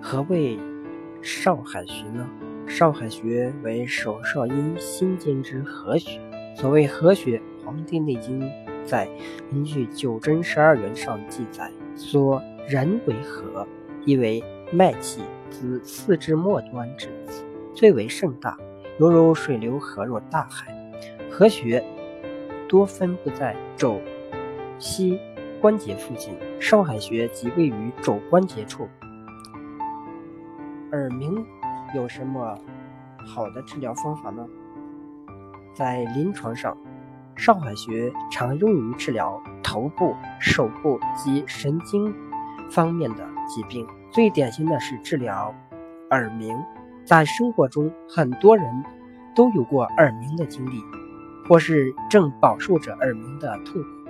何谓少海学呢？少海学为手少阴心经之合学。所谓合学，《黄帝内经》在根据九针十二元上记载，说人为合，意为脉气自四肢末端至最为盛大，犹如水流合入大海。合穴多分布在肘、膝关节附近，少海穴即位于肘关节处。耳鸣有什么好的治疗方法呢？在临床上，少海穴常用于治疗头部、手部及神经方面的疾病。最典型的是治疗耳鸣。在生活中，很多人都有过耳鸣的经历，或是正饱受着耳鸣的痛苦。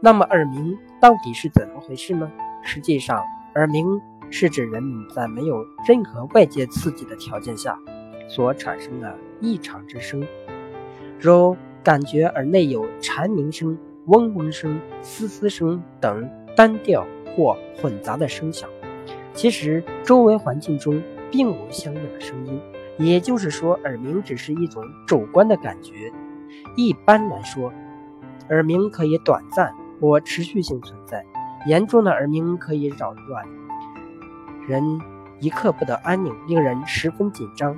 那么，耳鸣到底是怎么回事呢？实际上，耳鸣。是指人们在没有任何外界刺激的条件下所产生的异常之声，如感觉耳内有蝉鸣声、嗡嗡声、嘶嘶声等单调或混杂的声响。其实周围环境中并无相应的声音，也就是说，耳鸣只是一种主观的感觉。一般来说，耳鸣可以短暂或持续性存在，严重的耳鸣可以扰乱。人一刻不得安宁，令人十分紧张。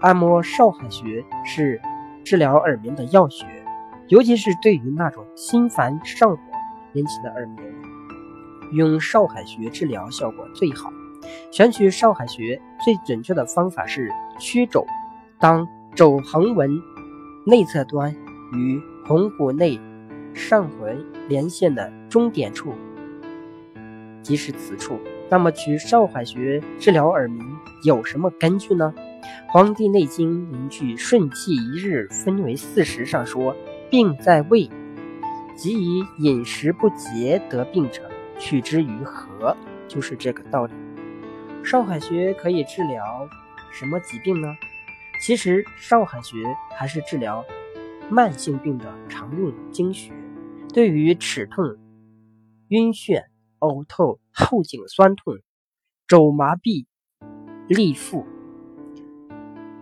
按摩少海穴是治疗耳鸣的要穴，尤其是对于那种心烦上火引起的耳鸣，用少海穴治疗效果最好。选取少海穴最准确的方法是曲肘，当肘横纹内侧端与肱骨内上回连线的终点处，即是此处。那么取少海穴治疗耳鸣有什么根据呢？《黄帝内经》根据顺气一日分为四时上说，病在胃，即以饮食不节得病者，取之于何，就是这个道理。少海穴可以治疗什么疾病呢？其实少海穴还是治疗慢性病的常用经穴，对于齿痛、晕眩。呕吐、后颈酸痛、肘麻痹、立腹、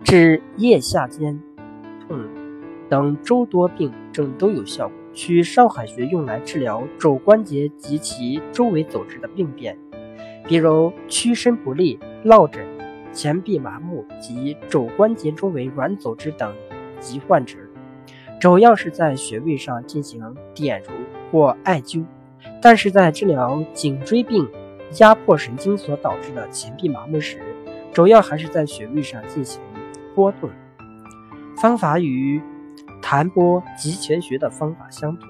至腋下间痛等诸多病症都有效。取少海穴用来治疗肘关节及其周围组织的病变，比如屈伸不利、落枕、前臂麻木及肘关节周围软组织等疾患者，主要是在穴位上进行点揉或艾灸。但是在治疗颈椎病压迫神经所导致的前臂麻木时，主要还是在穴位上进行拨动。方法与弹拨极泉穴的方法相同。